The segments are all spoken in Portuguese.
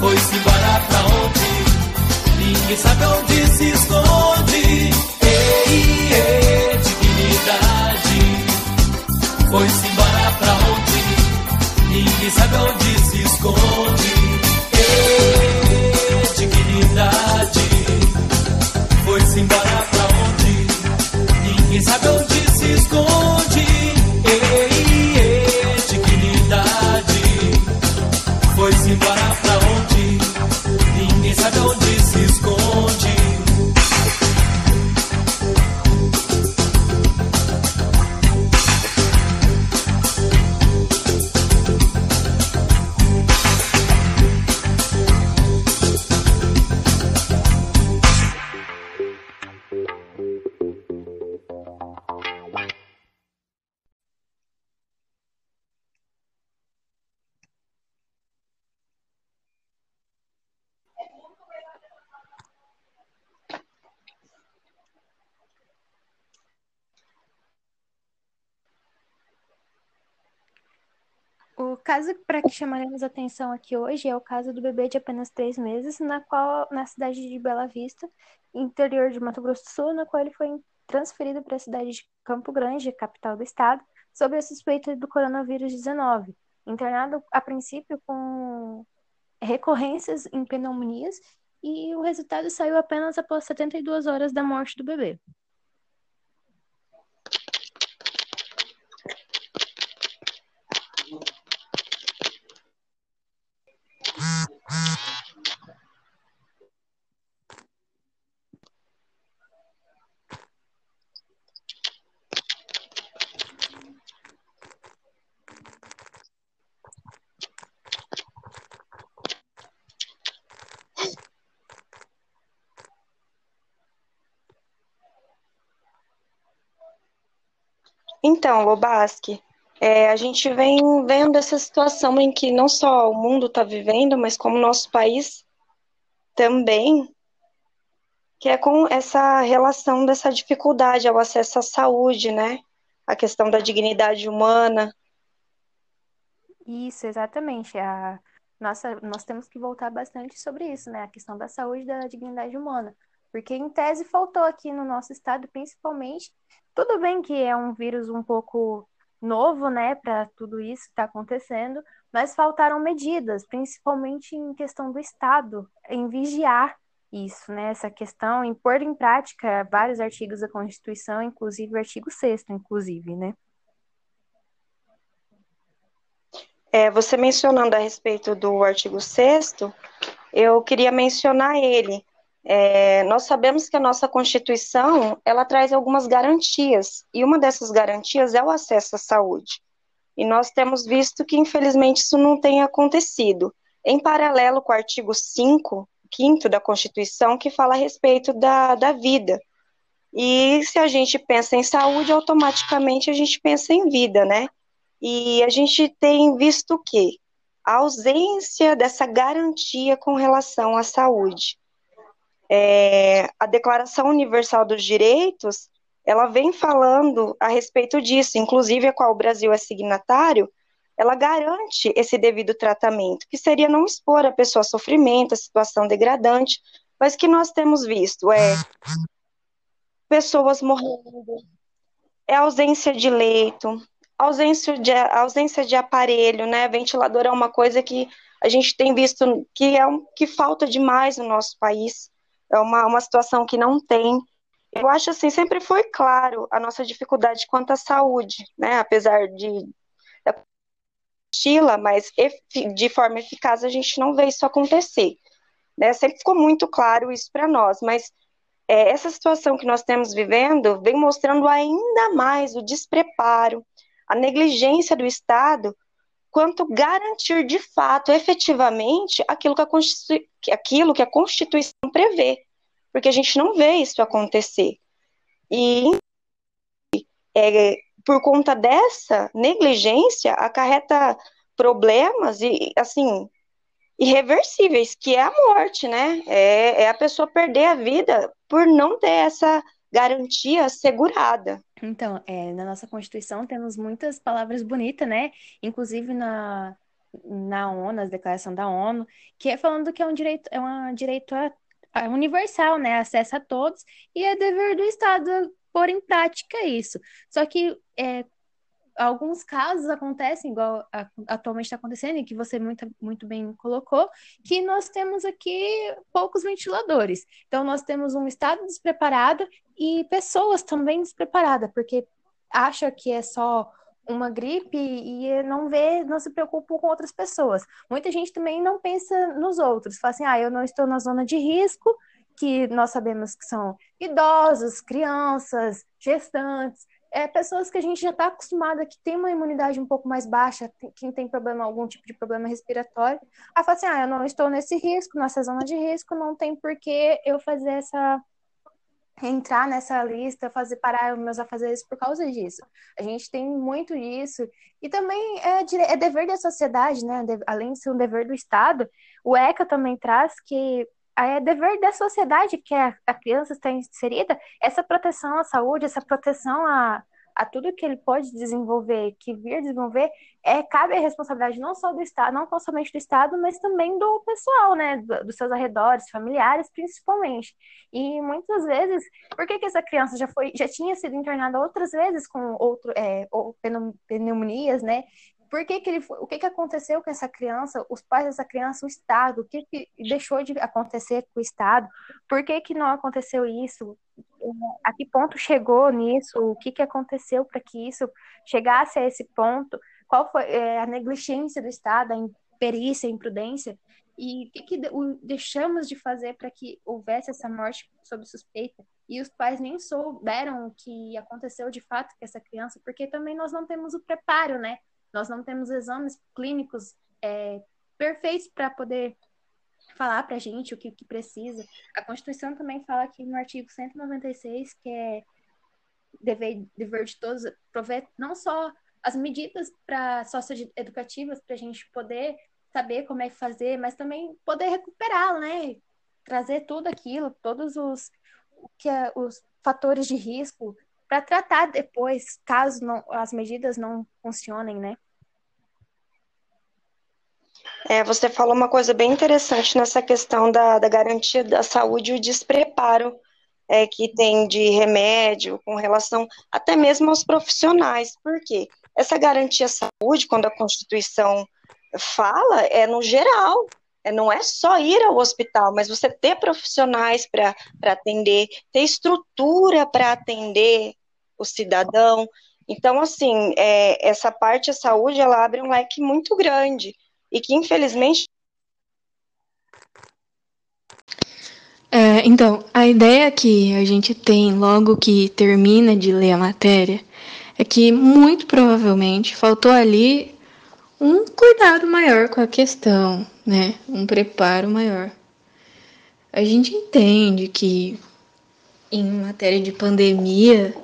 Foi-se embora pra onde? Ninguém sabe onde se esconde. Ei, ei, dignidade. Foi-se embora pra onde? Ninguém sabe onde se esconde. Ei, dignidade. Foi-se embora pra onde? Ninguém sabe onde se esconde. Ei, ei, dignidade. Foi-se embora pra onde? Caso para que chamaremos atenção aqui hoje é o caso do bebê de apenas três meses, na qual na cidade de Bela Vista, interior de Mato Grosso do Sul, na qual ele foi transferido para a cidade de Campo Grande, capital do estado, sob a suspeita do coronavírus 19, internado a princípio com recorrências em pneumonias e o resultado saiu apenas após 72 horas da morte do bebê. Lobaski, é, a gente vem vendo essa situação em que não só o mundo está vivendo, mas como o nosso país também, que é com essa relação dessa dificuldade ao acesso à saúde, né? A questão da dignidade humana. Isso, exatamente. A nossa, nós temos que voltar bastante sobre isso, né? A questão da saúde e da dignidade humana. Porque, em tese, faltou aqui no nosso estado, principalmente. Tudo bem que é um vírus um pouco novo, né, para tudo isso que está acontecendo, mas faltaram medidas, principalmente em questão do Estado, em vigiar isso, né, essa questão, em pôr em prática vários artigos da Constituição, inclusive o artigo 6 inclusive, né. É, você mencionando a respeito do artigo 6 eu queria mencionar ele. É, nós sabemos que a nossa Constituição, ela traz algumas garantias, e uma dessas garantias é o acesso à saúde. E nós temos visto que, infelizmente, isso não tem acontecido. Em paralelo com o artigo 5, 5 da Constituição, que fala a respeito da, da vida. E se a gente pensa em saúde, automaticamente a gente pensa em vida, né? E a gente tem visto o quê? A ausência dessa garantia com relação à saúde. É, a Declaração Universal dos Direitos, ela vem falando a respeito disso, inclusive a qual o Brasil é signatário, ela garante esse devido tratamento, que seria não expor a pessoa a sofrimento, a situação degradante, mas que nós temos visto é pessoas morrendo, é ausência de leito, ausência de, ausência de aparelho, né? Ventilador é uma coisa que a gente tem visto que é um, que falta demais no nosso país. É uma, uma situação que não tem. Eu acho assim, sempre foi claro a nossa dificuldade quanto à saúde, né? Apesar de estila, mas de forma eficaz a gente não vê isso acontecer. Né? Sempre ficou muito claro isso para nós, mas é, essa situação que nós temos vivendo vem mostrando ainda mais o despreparo, a negligência do Estado quanto garantir de fato, efetivamente, aquilo que a, aquilo que a Constituição prevê, porque a gente não vê isso acontecer. E é, por conta dessa negligência, acarreta problemas e, assim, irreversíveis, que é a morte, né? É, é a pessoa perder a vida por não ter essa garantia assegurada. Então, é, na nossa Constituição temos muitas palavras bonitas, né? Inclusive na, na ONU, na declaração da ONU, que é falando que é um direito, é um direito universal, né? Acesso a todos, e é dever do Estado pôr em prática isso. Só que é, alguns casos acontecem, igual atualmente está acontecendo, e que você muito, muito bem colocou, que nós temos aqui poucos ventiladores. Então, nós temos um estado despreparado e pessoas também despreparadas, porque acha que é só uma gripe e não vê, não se preocupa com outras pessoas. Muita gente também não pensa nos outros, fala assim, ah, eu não estou na zona de risco, que nós sabemos que são idosos, crianças, gestantes, é, pessoas que a gente já está acostumada, que tem uma imunidade um pouco mais baixa, quem tem problema, algum tipo de problema respiratório, a falar assim, ah, eu não estou nesse risco, nessa zona de risco, não tem por que eu fazer essa entrar nessa lista, fazer parar meus afazeres por causa disso. A gente tem muito isso. E também é, é dever da sociedade, né? Além de ser um dever do Estado, o ECA também traz que é dever da sociedade que a, a criança está inserida, essa proteção à saúde, essa proteção a, a tudo que ele pode desenvolver, que vir desenvolver, é, cabe a responsabilidade não só do Estado, não somente do Estado, mas também do pessoal, né, do, dos seus arredores, familiares, principalmente. E muitas vezes, por que, que essa criança já foi, já tinha sido internada outras vezes com outro, é, ou pneumonias, né, por que, que ele o que, que aconteceu com essa criança, os pais dessa criança, o Estado, o que, que deixou de acontecer com o Estado, por que, que não aconteceu isso, a que ponto chegou nisso, o que, que aconteceu para que isso chegasse a esse ponto, qual foi é, a negligência do Estado, a imperícia, a imprudência, e o que, que deixamos de fazer para que houvesse essa morte sob suspeita? E os pais nem souberam o que aconteceu de fato com essa criança, porque também nós não temos o preparo, né? Nós não temos exames clínicos é, perfeitos para poder falar para a gente o que, que, precisa. A Constituição também fala aqui no artigo 196 que é dever, dever de todos prover não só as medidas para socioeducativas para a gente poder saber como é que fazer, mas também poder recuperar, né? Trazer tudo aquilo, todos os que é, os fatores de risco para tratar depois, caso não, as medidas não funcionem, né? É, você falou uma coisa bem interessante nessa questão da, da garantia da saúde e o despreparo é, que tem de remédio com relação até mesmo aos profissionais. Por quê? Essa garantia à saúde, quando a Constituição fala, é no geral, não é só ir ao hospital, mas você ter profissionais para atender, ter estrutura para atender o cidadão. Então, assim, é, essa parte da saúde, ela abre um leque muito grande e que, infelizmente... É, então, a ideia que a gente tem logo que termina de ler a matéria é que, muito provavelmente, faltou ali um cuidado maior com a questão, né? Um preparo maior. A gente entende que em matéria de pandemia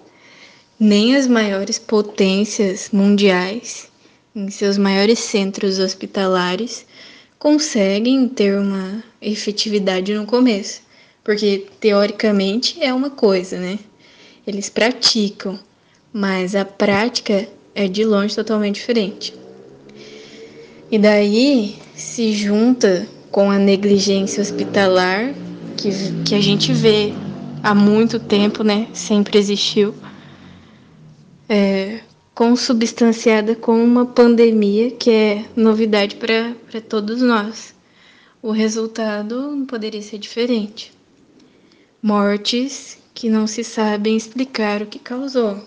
nem as maiores potências mundiais, em seus maiores centros hospitalares, conseguem ter uma efetividade no começo, porque teoricamente é uma coisa, né? Eles praticam, mas a prática é de longe totalmente diferente. E daí se junta com a negligência hospitalar que, que a gente vê há muito tempo, né? Sempre existiu é, consubstanciada com uma pandemia que é novidade para todos nós. O resultado não poderia ser diferente. Mortes que não se sabem explicar o que causou.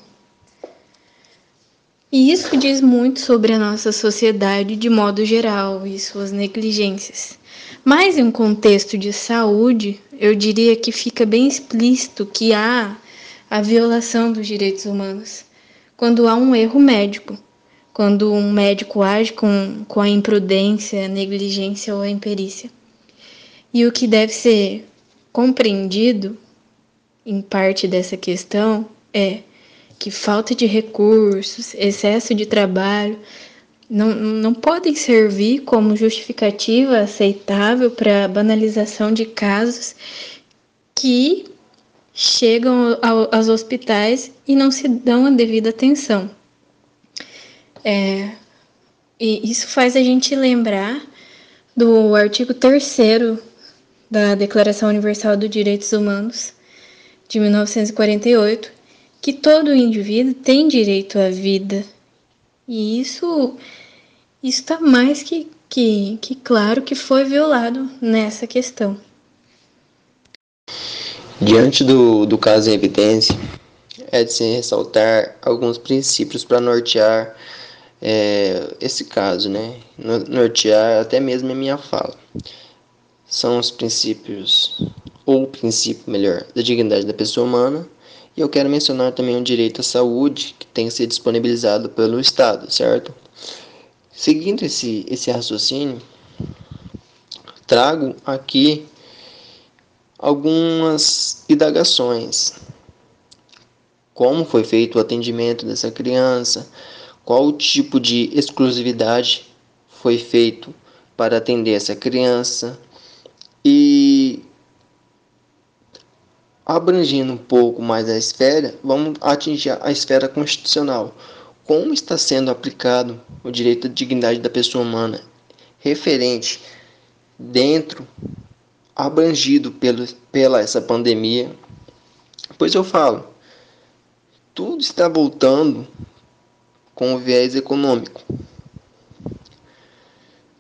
E isso diz muito sobre a nossa sociedade de modo geral e suas negligências. Mas em um contexto de saúde, eu diria que fica bem explícito que há a violação dos direitos humanos quando há um erro médico, quando um médico age com, com a imprudência, a negligência ou a imperícia. E o que deve ser compreendido em parte dessa questão é que falta de recursos, excesso de trabalho não, não podem servir como justificativa aceitável para a banalização de casos que chegam ao, aos hospitais e não se dão a devida atenção. É, E isso faz a gente lembrar do artigo 3 da Declaração Universal dos Direitos Humanos de 1948, que todo indivíduo tem direito à vida. E isso está mais que, que, que claro que foi violado nessa questão. Diante do, do caso em evidência, é de se ressaltar alguns princípios para nortear é, esse caso, né? Nortear até mesmo a minha fala. São os princípios, ou o princípio melhor, da dignidade da pessoa humana. E eu quero mencionar também o direito à saúde, que tem que ser disponibilizado pelo Estado, certo? Seguindo esse, esse raciocínio, trago aqui algumas indagações. Como foi feito o atendimento dessa criança? Qual o tipo de exclusividade foi feito para atender essa criança? E abrangindo um pouco mais a esfera, vamos atingir a esfera constitucional. Como está sendo aplicado o direito à dignidade da pessoa humana referente dentro abrangido pelo, pela essa pandemia. Pois eu falo, tudo está voltando com o viés econômico.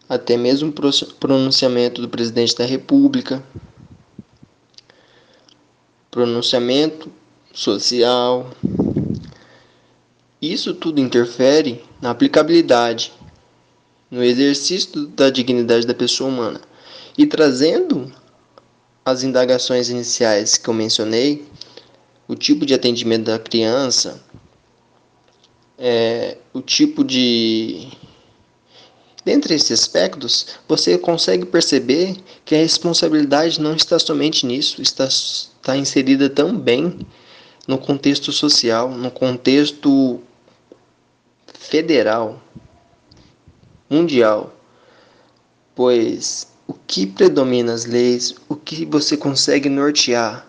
Até mesmo o pronunciamento do presidente da República, pronunciamento social. Isso tudo interfere na aplicabilidade, no exercício da dignidade da pessoa humana. E trazendo as indagações iniciais que eu mencionei, o tipo de atendimento da criança, é, o tipo de. Dentre esses aspectos, você consegue perceber que a responsabilidade não está somente nisso, está, está inserida também no contexto social, no contexto federal, mundial, pois o que predomina as leis, o que você consegue nortear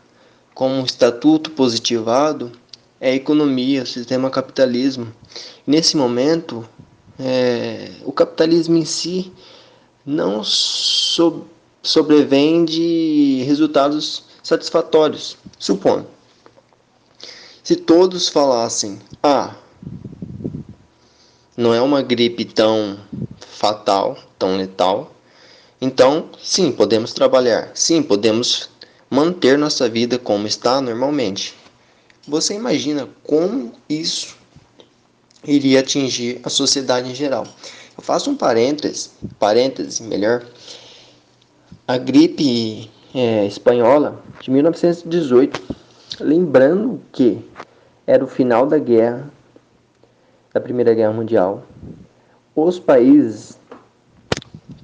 como um estatuto positivado é a economia, o sistema capitalismo. Nesse momento, é, o capitalismo em si não so, sobrevém de resultados satisfatórios. Supondo, se todos falassem, ah, não é uma gripe tão fatal, tão letal, então, sim, podemos trabalhar. Sim, podemos manter nossa vida como está normalmente. Você imagina como isso iria atingir a sociedade em geral? Eu faço um parêntese, parêntese melhor. A gripe é, espanhola de 1918, lembrando que era o final da guerra, da Primeira Guerra Mundial. Os países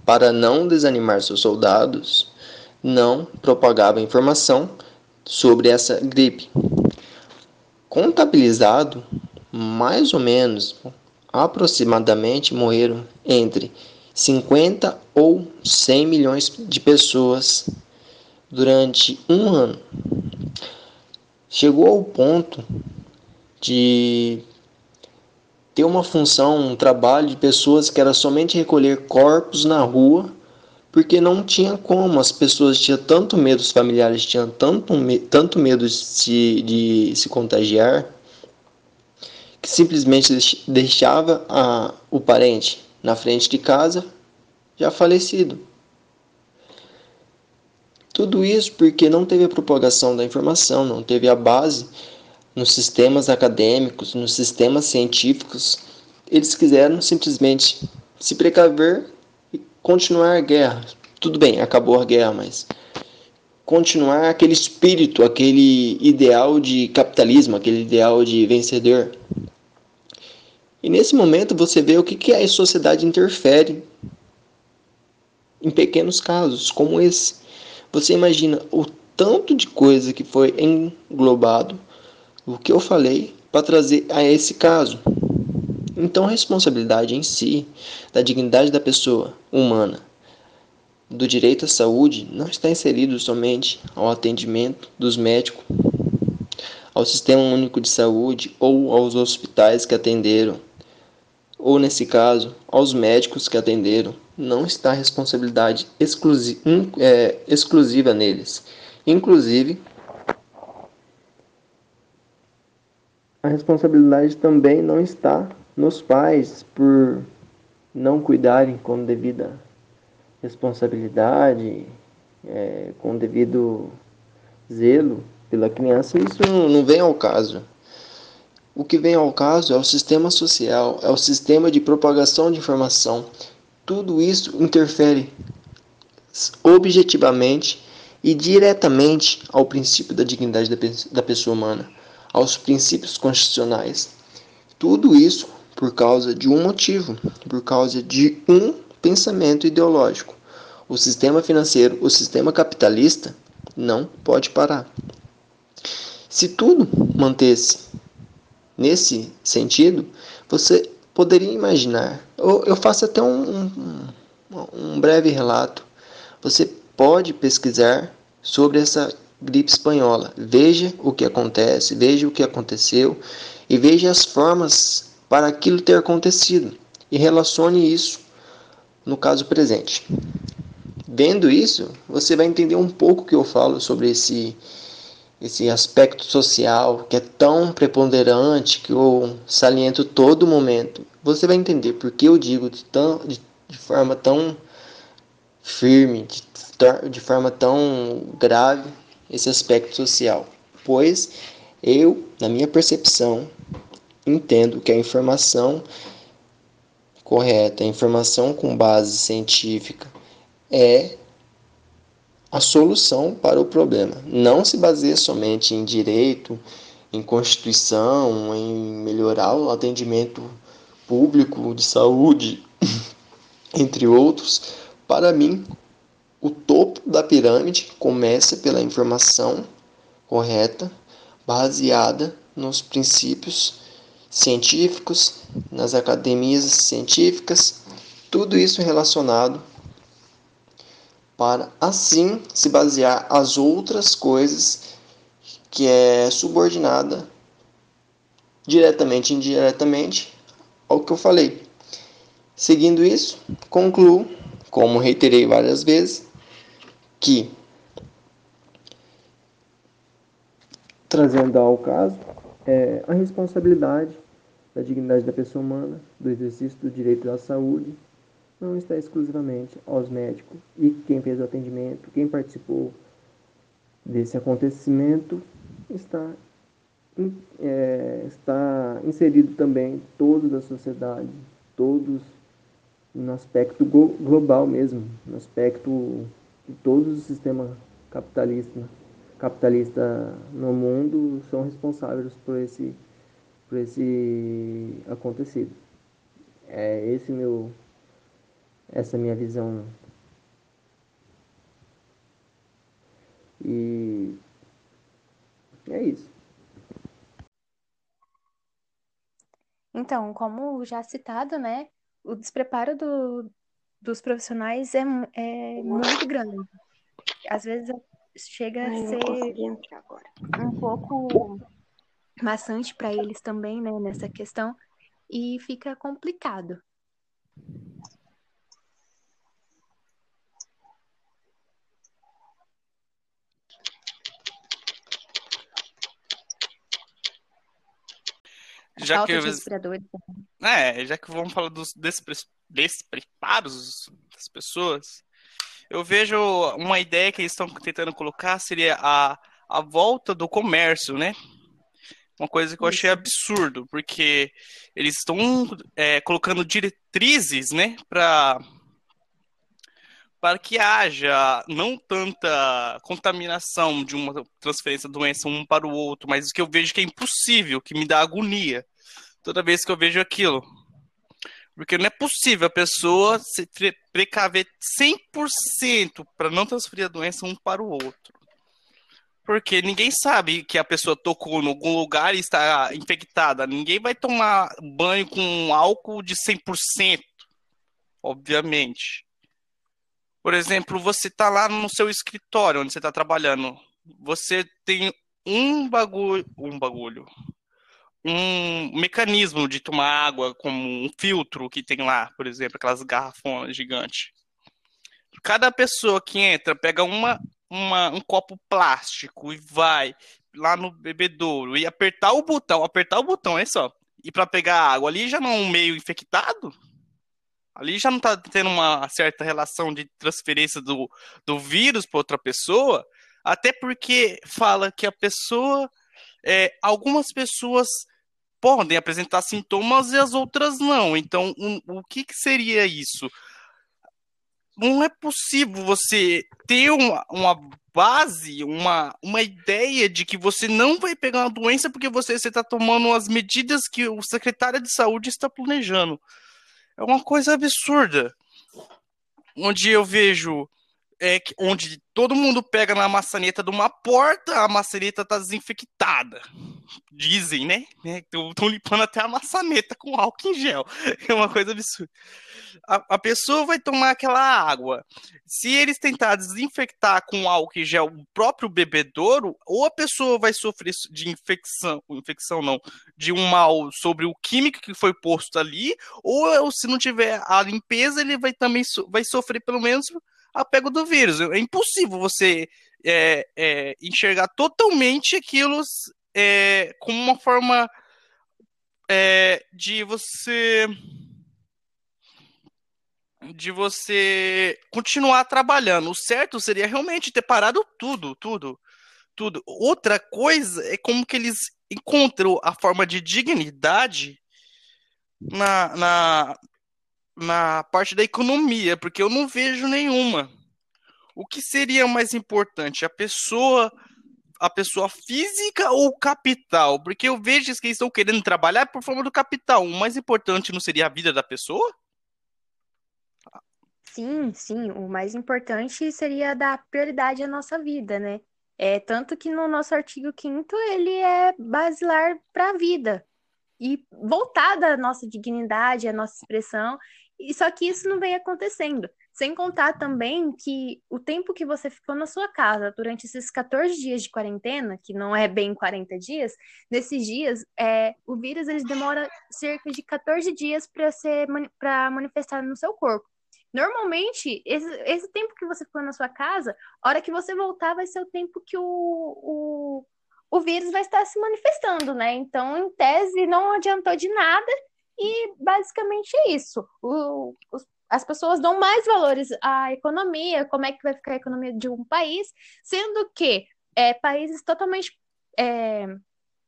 para não desanimar seus soldados, não propagava informação sobre essa gripe. Contabilizado, mais ou menos, aproximadamente morreram entre 50 ou 100 milhões de pessoas durante um ano. Chegou ao ponto de ter uma função, um trabalho de pessoas que era somente recolher corpos na rua, porque não tinha como, as pessoas tinham tanto medo, os familiares tinham tanto, tanto medo de se, de se contagiar, que simplesmente deixava a, o parente na frente de casa, já falecido. Tudo isso porque não teve a propagação da informação, não teve a base nos sistemas acadêmicos, nos sistemas científicos, eles quiseram simplesmente se precaver e continuar a guerra. Tudo bem, acabou a guerra, mas continuar aquele espírito, aquele ideal de capitalismo, aquele ideal de vencedor. E nesse momento você vê o que, que a sociedade interfere em pequenos casos como esse. Você imagina o tanto de coisa que foi englobado o que eu falei para trazer a esse caso. Então, a responsabilidade em si, da dignidade da pessoa humana, do direito à saúde, não está inserido somente ao atendimento dos médicos, ao Sistema Único de Saúde ou aos hospitais que atenderam ou nesse caso, aos médicos que atenderam, não está responsabilidade exclusi é, exclusiva neles. Inclusive, a responsabilidade também não está nos pais por não cuidarem com devida responsabilidade, é, com devido zelo pela criança, isso não vem ao caso. O que vem ao caso é o sistema social, é o sistema de propagação de informação. Tudo isso interfere objetivamente e diretamente ao princípio da dignidade da pessoa humana, aos princípios constitucionais. Tudo isso por causa de um motivo, por causa de um pensamento ideológico. O sistema financeiro, o sistema capitalista, não pode parar. Se tudo mantesse nesse sentido, você poderia imaginar. Eu faço até um, um, um breve relato. Você pode pesquisar sobre essa gripe espanhola. Veja o que acontece, veja o que aconteceu e veja as formas para aquilo ter acontecido e relacione isso no caso presente. Vendo isso, você vai entender um pouco o que eu falo sobre esse esse aspecto social que é tão preponderante que eu saliento todo momento. Você vai entender porque eu digo de, tão, de, de forma tão firme, de, de forma tão grave esse aspecto social. Pois eu, na minha percepção, entendo que a informação correta, a informação com base científica é a solução para o problema. Não se baseia somente em direito, em constituição, em melhorar o atendimento público de saúde, entre outros. Para mim, o topo da pirâmide começa pela informação correta, baseada nos princípios científicos, nas academias científicas, tudo isso relacionado para assim se basear as outras coisas que é subordinada diretamente e indiretamente ao que eu falei. Seguindo isso, concluo, como reiterei várias vezes, que trazendo ao caso é, a responsabilidade da dignidade da pessoa humana, do exercício do direito à saúde não está exclusivamente aos médicos e quem fez o atendimento, quem participou desse acontecimento, está, é, está inserido também todos da sociedade, todos no aspecto global mesmo, no aspecto de todo o sistema capitalista, capitalista no mundo são responsáveis por esse, por esse acontecido. É esse meu essa minha visão. E é isso. Então, como já citado, né, o despreparo do, dos profissionais é, é muito grande. Às vezes chega a ser um pouco maçante para eles também, né, nessa questão, e fica complicado. Já que é, já que vamos falar dos despreparos das pessoas, eu vejo uma ideia que eles estão tentando colocar seria a, a volta do comércio, né? Uma coisa que eu achei absurdo, porque eles estão é, colocando diretrizes, né, para para que haja não tanta contaminação de uma transferência da doença um para o outro, mas o que eu vejo que é impossível, que me dá agonia toda vez que eu vejo aquilo. Porque não é possível a pessoa se precaver 100% para não transferir a doença um para o outro. Porque ninguém sabe que a pessoa tocou em algum lugar e está infectada. Ninguém vai tomar banho com álcool de 100%, obviamente. Por exemplo, você está lá no seu escritório onde você está trabalhando. Você tem um bagulho, um bagulho, um mecanismo de tomar água como um filtro que tem lá, por exemplo, aquelas garrafonas gigantes. Cada pessoa que entra pega uma, uma, um copo plástico e vai lá no bebedouro e apertar o botão, apertar o botão, é só. E para pegar água ali já não é meio infectado? Ali já não está tendo uma certa relação de transferência do, do vírus para outra pessoa, até porque fala que a pessoa, é, algumas pessoas podem apresentar sintomas e as outras não. Então, um, o que, que seria isso? Não é possível você ter uma, uma base, uma, uma ideia de que você não vai pegar uma doença porque você está tomando as medidas que o secretário de saúde está planejando. É uma coisa absurda. Onde eu vejo é, onde todo mundo pega na maçaneta de uma porta, a maçaneta está desinfectada. Dizem, né? Estão né? limpando até a maçaneta com álcool em gel. É uma coisa absurda. A, a, pessoa vai tomar aquela água. Se eles tentarem desinfectar com álcool em gel o próprio bebedouro, ou a pessoa vai sofrer de infecção, infecção não, de um mal sobre o químico que foi posto ali, ou se não tiver a limpeza, ele vai também so, vai sofrer pelo menos a pego do vírus. É impossível você é, é, enxergar totalmente aquilo é, como uma forma é, de você de você continuar trabalhando. O certo seria realmente ter parado tudo, tudo, tudo. Outra coisa é como que eles encontram a forma de dignidade na, na, na parte da economia, porque eu não vejo nenhuma. O que seria mais importante, a pessoa, a pessoa física ou o capital? Porque eu vejo que estão querendo trabalhar por forma do capital. O mais importante não seria a vida da pessoa? Sim, sim. O mais importante seria dar prioridade à nossa vida, né? É tanto que no nosso artigo 5 ele é basilar para a vida e voltada à nossa dignidade, à nossa expressão e só que isso não vem acontecendo. Sem contar também que o tempo que você ficou na sua casa durante esses 14 dias de quarentena, que não é bem 40 dias, nesses dias, é, o vírus eles demora cerca de 14 dias para ser para manifestar no seu corpo. Normalmente, esse, esse tempo que você ficou na sua casa, a hora que você voltar, vai ser o tempo que o, o, o vírus vai estar se manifestando, né? Então, em tese, não adiantou de nada e basicamente é isso. O, os, as pessoas dão mais valores à economia, como é que vai ficar a economia de um país, sendo que é, países totalmente é,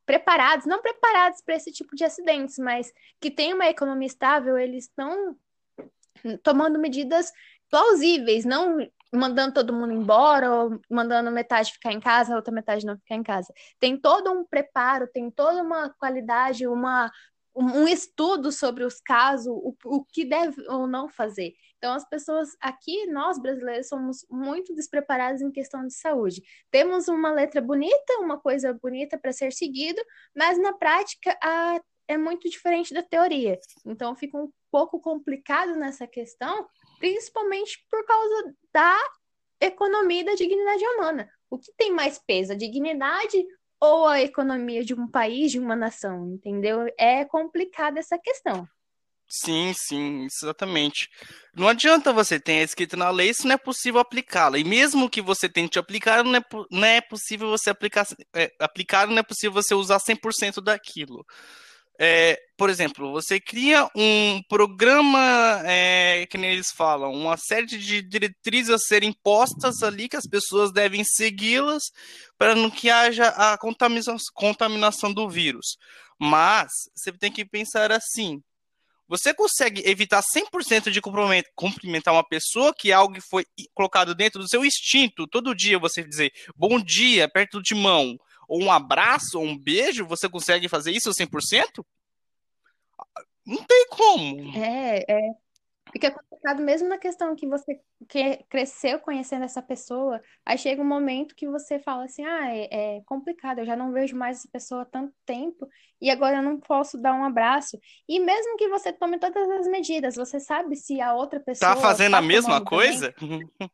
preparados, não preparados para esse tipo de acidentes, mas que têm uma economia estável, eles estão tomando medidas plausíveis, não mandando todo mundo embora ou mandando metade ficar em casa, a outra metade não ficar em casa. Tem todo um preparo, tem toda uma qualidade, uma um estudo sobre os casos, o, o que deve ou não fazer. Então, as pessoas aqui, nós brasileiros, somos muito despreparados em questão de saúde. Temos uma letra bonita, uma coisa bonita para ser seguido, mas na prática a, é muito diferente da teoria. Então, fica um pouco complicado nessa questão, principalmente por causa da economia e da dignidade humana. O que tem mais peso, a dignidade ou a economia de um país, de uma nação, entendeu? É complicada essa questão. Sim, sim, exatamente. Não adianta você ter escrito na lei se não é possível aplicá-la. E mesmo que você tente aplicar, não é, não é possível você aplicar, é, aplicar, não é possível você usar 100% daquilo. É, por exemplo, você cria um programa, é, que nem eles falam, uma série de diretrizes a serem postas ali, que as pessoas devem segui-las para não que haja a contaminação, do vírus. Mas você tem que pensar assim: você consegue evitar 100% de cumprimentar uma pessoa que algo foi colocado dentro do seu instinto, todo dia você dizer bom dia, perto de mão, ou um abraço, ou um beijo, você consegue fazer isso 100%? Não tem como. É, é. Fica complicado mesmo na questão que você cresceu conhecendo essa pessoa, aí chega um momento que você fala assim, ah, é, é complicado, eu já não vejo mais essa pessoa há tanto tempo e agora eu não posso dar um abraço. E mesmo que você tome todas as medidas, você sabe se a outra pessoa tá fazendo tá a mesma coisa?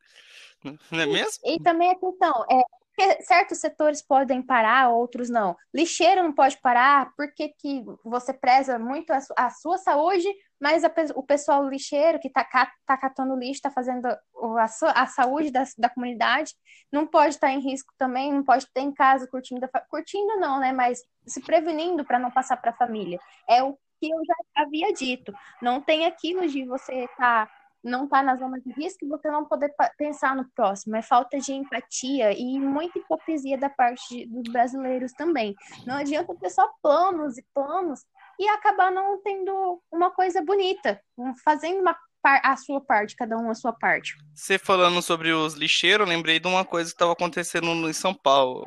Não é mesmo? E também a questão, é, porque certos setores podem parar, outros não. Lixeiro não pode parar, porque que você preza muito a, a sua saúde, mas a, o pessoal lixeiro que está tá catando lixo, está fazendo a, a saúde da, da comunidade, não pode estar tá em risco também, não pode ter em casa curtindo, curtindo não, né? Mas se prevenindo para não passar para a família. É o que eu já havia dito. Não tem aquilo de você estar. Tá não está na zona de risco e você não poder pensar no próximo. É falta de empatia e muita hipocrisia da parte dos brasileiros também. Não adianta ter só planos e planos e acabar não tendo uma coisa bonita, fazendo uma a sua parte, cada um a sua parte. Você falando sobre os lixeiros, lembrei de uma coisa que estava acontecendo em São Paulo.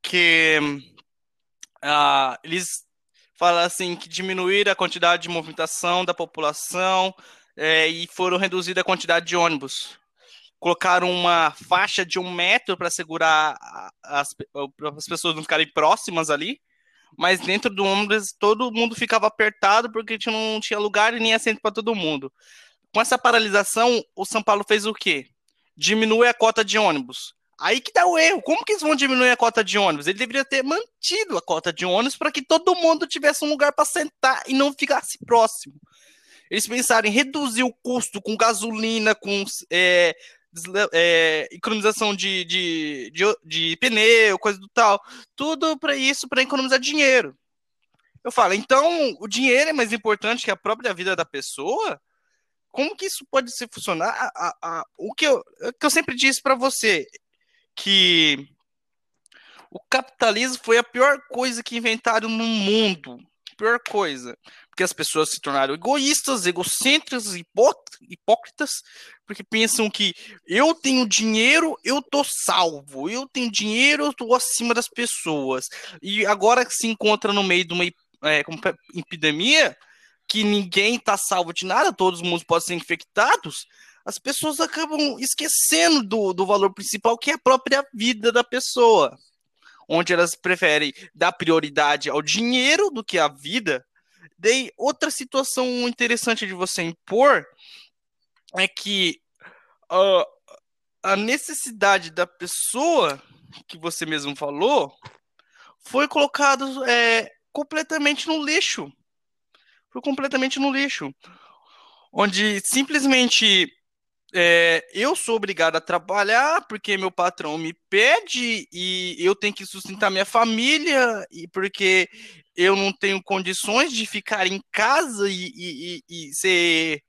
Que uh, eles falam assim que diminuir a quantidade de movimentação da população é, e foram reduzida a quantidade de ônibus. Colocaram uma faixa de um metro para segurar as, as pessoas não ficarem próximas ali, mas dentro do ônibus todo mundo ficava apertado porque não tinha lugar e nem assento para todo mundo. Com essa paralisação, o São Paulo fez o quê? Diminui a cota de ônibus. Aí que dá o erro. Como que eles vão diminuir a cota de ônibus? Ele deveria ter mantido a cota de ônibus para que todo mundo tivesse um lugar para sentar e não ficasse próximo. Eles pensaram em reduzir o custo com gasolina, com é, é, economização de, de, de, de, pneu, coisa do tal. Tudo para isso, para economizar dinheiro. Eu falo, então o dinheiro é mais importante que a própria vida da pessoa? Como que isso pode ser funcionar? A, a, a, o, que eu, o que eu sempre disse para você, que o capitalismo foi a pior coisa que inventaram no mundo. Pior coisa porque as pessoas se tornaram egoístas, egocêntricas, hipócritas, porque pensam que eu tenho dinheiro, eu tô salvo, eu tenho dinheiro, eu tô acima das pessoas. E agora se encontra no meio de uma é, epidemia, que ninguém tá salvo de nada, todos os mundos podem ser infectados, as pessoas acabam esquecendo do, do valor principal, que é a própria vida da pessoa. Onde elas preferem dar prioridade ao dinheiro do que à vida, Daí, outra situação interessante de você impor é que uh, a necessidade da pessoa que você mesmo falou foi colocado é, completamente no lixo. Foi completamente no lixo. Onde simplesmente é, eu sou obrigado a trabalhar porque meu patrão me pede e eu tenho que sustentar minha família e porque eu não tenho condições de ficar em casa e, e, e, e ser,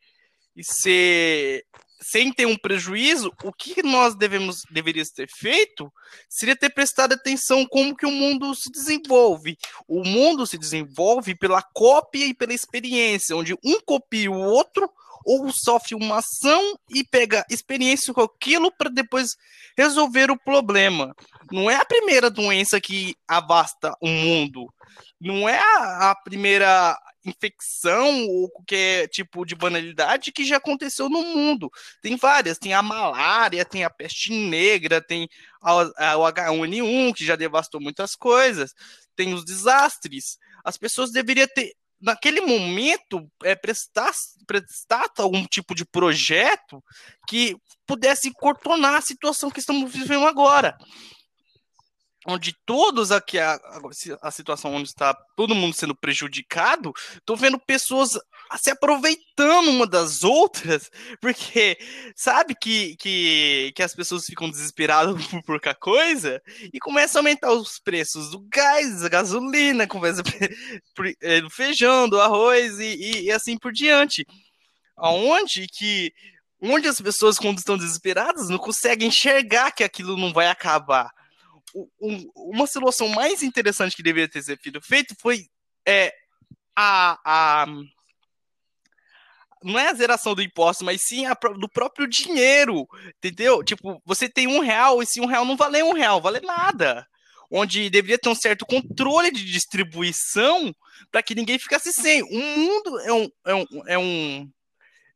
e ser sem ter um prejuízo, o que nós devemos deveríamos ter feito seria ter prestado atenção como que o mundo se desenvolve. O mundo se desenvolve pela cópia e pela experiência, onde um copia o outro ou sofre uma ação e pega experiência com aquilo para depois resolver o problema. Não é a primeira doença que avasta o mundo. Não é a, a primeira infecção ou qualquer tipo de banalidade que já aconteceu no mundo. Tem várias, tem a malária, tem a peste negra, tem a, a, o H1N1 que já devastou muitas coisas, tem os desastres. As pessoas deveriam ter naquele momento, é, prestar, prestar algum tipo de projeto que pudesse contornar a situação que estamos vivendo agora. Onde todos aqui, a, a situação onde está todo mundo sendo prejudicado, estou vendo pessoas se aproveitando uma das outras, porque sabe que, que, que as pessoas ficam desesperadas por pouca coisa e começam a aumentar os preços do gás, da gasolina, começa é, do feijão, do arroz e, e, e assim por diante. Aonde que onde as pessoas, quando estão desesperadas, não conseguem enxergar que aquilo não vai acabar. Uma situação mais interessante que deveria ter sido feito foi é, a, a, não é a zeração do imposto, mas sim a, do próprio dinheiro, entendeu? Tipo, você tem um real e se um real não vale um real, vale nada. Onde deveria ter um certo controle de distribuição para que ninguém ficasse sem. O mundo é um. É um, é um,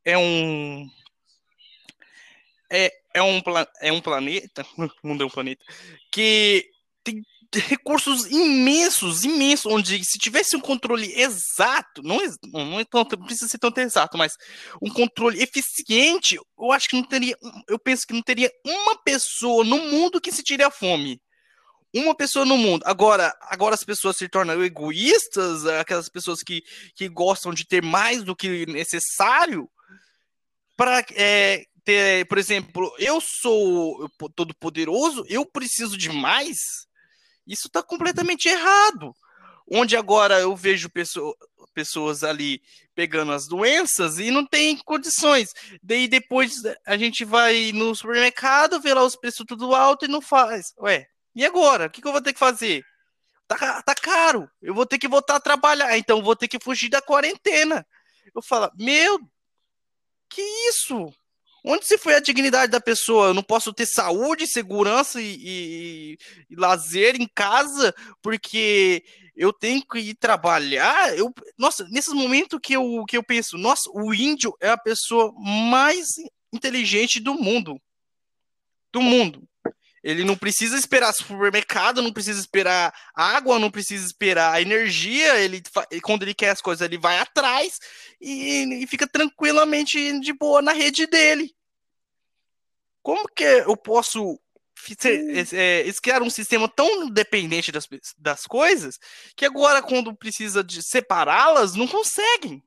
é um é, é, um, é um planeta, o mundo é um planeta, que tem recursos imensos, imensos, onde se tivesse um controle exato, não, não, é tão, não precisa ser tanto exato, mas um controle eficiente, eu acho que não teria, eu penso que não teria uma pessoa no mundo que se tire a fome. Uma pessoa no mundo. Agora, agora as pessoas se tornam egoístas, aquelas pessoas que, que gostam de ter mais do que necessário para é, ter, por exemplo, eu sou todo poderoso, eu preciso de mais isso está completamente errado. Onde agora eu vejo pessoa, pessoas ali pegando as doenças e não tem condições. Daí depois a gente vai no supermercado, vê lá os preços tudo alto e não faz. Ué, e agora? O que, que eu vou ter que fazer? Tá, tá caro, eu vou ter que voltar a trabalhar, então vou ter que fugir da quarentena. Eu falo, meu, que isso? Onde se foi a dignidade da pessoa? Eu não posso ter saúde, segurança e, e, e lazer em casa porque eu tenho que ir trabalhar. Eu, nossa, nesses momentos que eu, que eu penso, nossa, o índio é a pessoa mais inteligente do mundo. Do mundo. Ele não precisa esperar supermercado, não precisa esperar água, não precisa esperar energia. Ele, quando ele quer as coisas, ele vai atrás e, e fica tranquilamente de boa na rede dele. Como que eu posso é, é, criar um sistema tão dependente das, das coisas que agora, quando precisa de separá-las, não conseguem?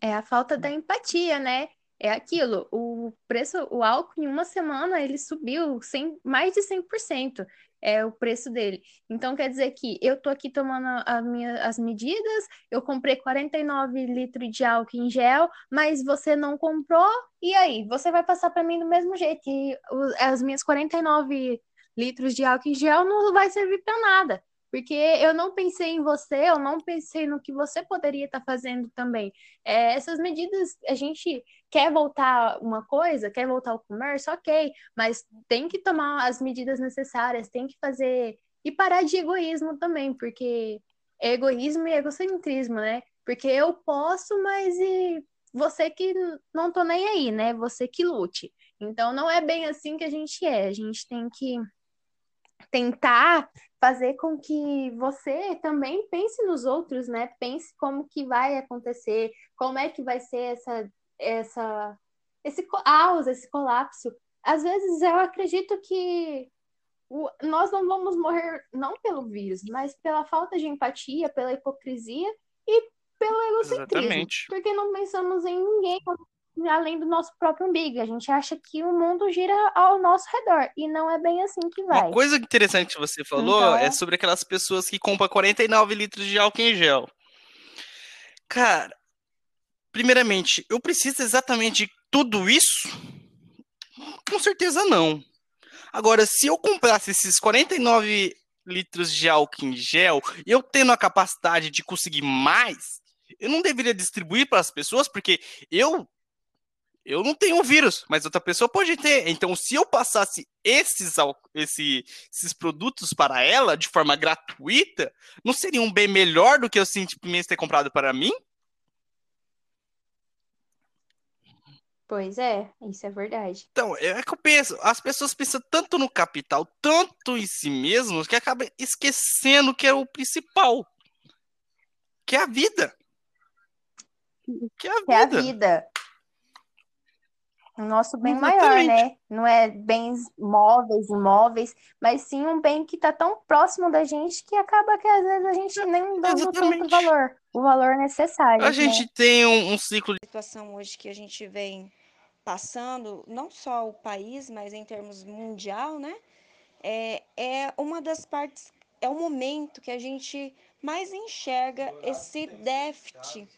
É a falta da empatia, né? É aquilo, o preço, o álcool em uma semana ele subiu 100, mais de 100% é o preço dele. Então quer dizer que eu tô aqui tomando a minha, as medidas, eu comprei 49 litros de álcool em gel, mas você não comprou, e aí? Você vai passar para mim do mesmo jeito, e as minhas 49 litros de álcool em gel não vai servir para nada porque eu não pensei em você, eu não pensei no que você poderia estar tá fazendo também. É, essas medidas, a gente quer voltar uma coisa, quer voltar ao comércio, ok, mas tem que tomar as medidas necessárias, tem que fazer. E parar de egoísmo também, porque é egoísmo e egocentrismo, né? Porque eu posso, mas e você que não tô nem aí, né? Você que lute. Então não é bem assim que a gente é. A gente tem que tentar fazer com que você também pense nos outros, né? Pense como que vai acontecer, como é que vai ser essa essa esse caos, esse colapso. Às vezes eu acredito que o, nós não vamos morrer não pelo vírus, mas pela falta de empatia, pela hipocrisia e pelo egocentrismo. Exatamente. Porque não pensamos em ninguém além do nosso próprio umbigo. A gente acha que o mundo gira ao nosso redor e não é bem assim que vai. Uma coisa interessante que você falou então... é sobre aquelas pessoas que compram 49 litros de álcool em gel. Cara, primeiramente, eu preciso exatamente de tudo isso? Com certeza não. Agora, se eu comprasse esses 49 litros de álcool em gel eu tendo a capacidade de conseguir mais, eu não deveria distribuir para as pessoas, porque eu eu não tenho vírus, mas outra pessoa pode ter. Então, se eu passasse esses, esse, esses produtos para ela de forma gratuita, não seria um bem melhor do que eu simplesmente ter comprado para mim? Pois é, isso é verdade. Então, é que eu penso, as pessoas pensam tanto no capital, tanto em si mesmos, que acabam esquecendo que é o principal, que é a vida. Que é a vida. Que é a vida o nosso bem Exatamente. maior, né? Não é bens móveis, imóveis, mas sim um bem que está tão próximo da gente que acaba que às vezes a gente nem dá tanto valor, o valor necessário. A né? gente tem um, um ciclo de situação hoje que a gente vem passando, não só o país, mas em termos mundial, né? É, é uma das partes, é o momento que a gente mais enxerga esse déficit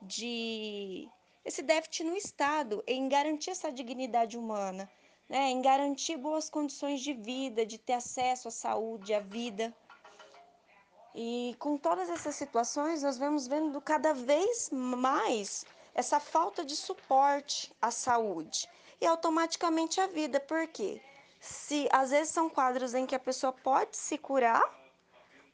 de esse déficit no Estado em garantir essa dignidade humana, né? em garantir boas condições de vida, de ter acesso à saúde, à vida. E com todas essas situações, nós vemos vendo cada vez mais essa falta de suporte à saúde e automaticamente à vida. Por quê? Se às vezes são quadros em que a pessoa pode se curar,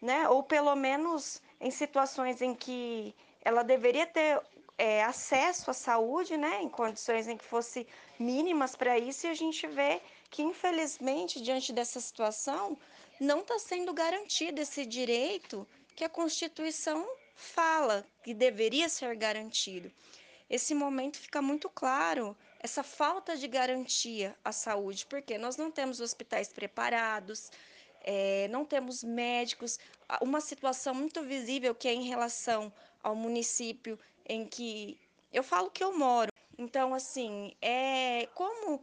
né? Ou pelo menos em situações em que ela deveria ter é, acesso à saúde, né, em condições em que fosse mínimas para isso, e a gente vê que, infelizmente, diante dessa situação, não está sendo garantido esse direito que a Constituição fala que deveria ser garantido. Esse momento fica muito claro essa falta de garantia à saúde, porque nós não temos hospitais preparados, é, não temos médicos, uma situação muito visível que é em relação ao município em que eu falo que eu moro. Então, assim, é como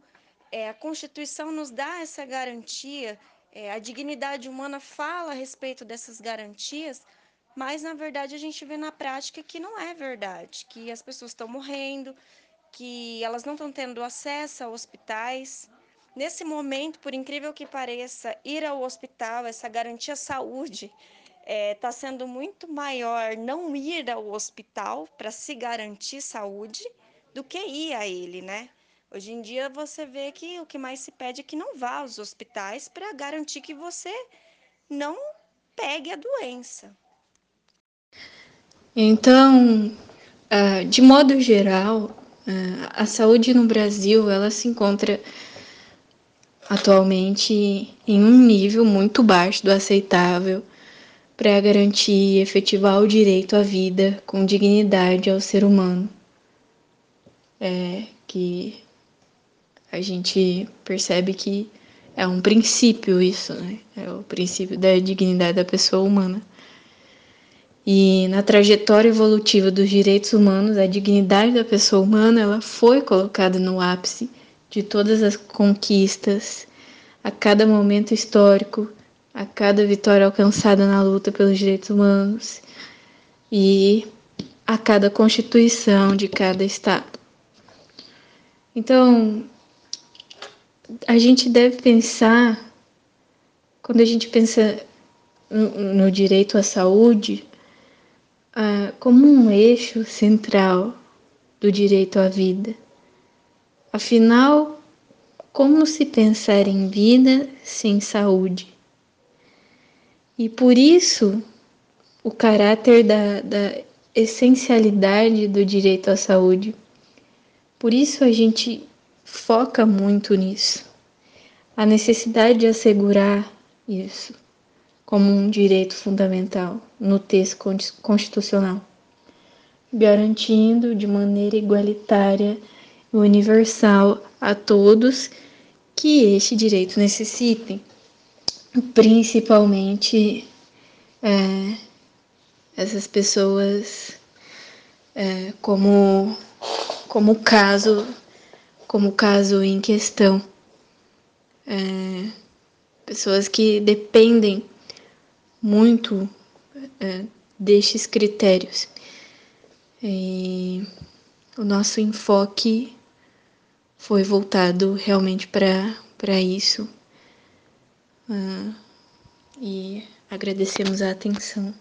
é, a Constituição nos dá essa garantia, é, a dignidade humana fala a respeito dessas garantias, mas na verdade a gente vê na prática que não é verdade, que as pessoas estão morrendo, que elas não estão tendo acesso a hospitais. Nesse momento, por incrível que pareça, ir ao hospital, essa garantia saúde, está é, tá sendo muito maior não ir ao hospital para se garantir saúde do que ir a ele, né? Hoje em dia você vê que o que mais se pede é que não vá aos hospitais para garantir que você não pegue a doença. Então, uh, de modo geral, uh, a saúde no Brasil ela se encontra atualmente em um nível muito baixo do aceitável para garantir e efetivar o direito à vida com dignidade ao ser humano. É que a gente percebe que é um princípio isso, né? É o princípio da dignidade da pessoa humana. E na trajetória evolutiva dos direitos humanos, a dignidade da pessoa humana ela foi colocada no ápice de todas as conquistas, a cada momento histórico, a cada vitória alcançada na luta pelos direitos humanos e a cada constituição de cada estado. Então, a gente deve pensar, quando a gente pensa no, no direito à saúde, ah, como um eixo central do direito à vida. Afinal, como se pensar em vida sem saúde? E por isso, o caráter da, da essencialidade do direito à saúde. Por isso a gente foca muito nisso. A necessidade de assegurar isso como um direito fundamental no texto constitucional, garantindo de maneira igualitária e universal a todos que este direito necessitem, principalmente é, essas pessoas é, como como caso como caso em questão é, pessoas que dependem muito é, destes critérios. E o nosso enfoque foi voltado realmente para isso. E agradecemos a atenção.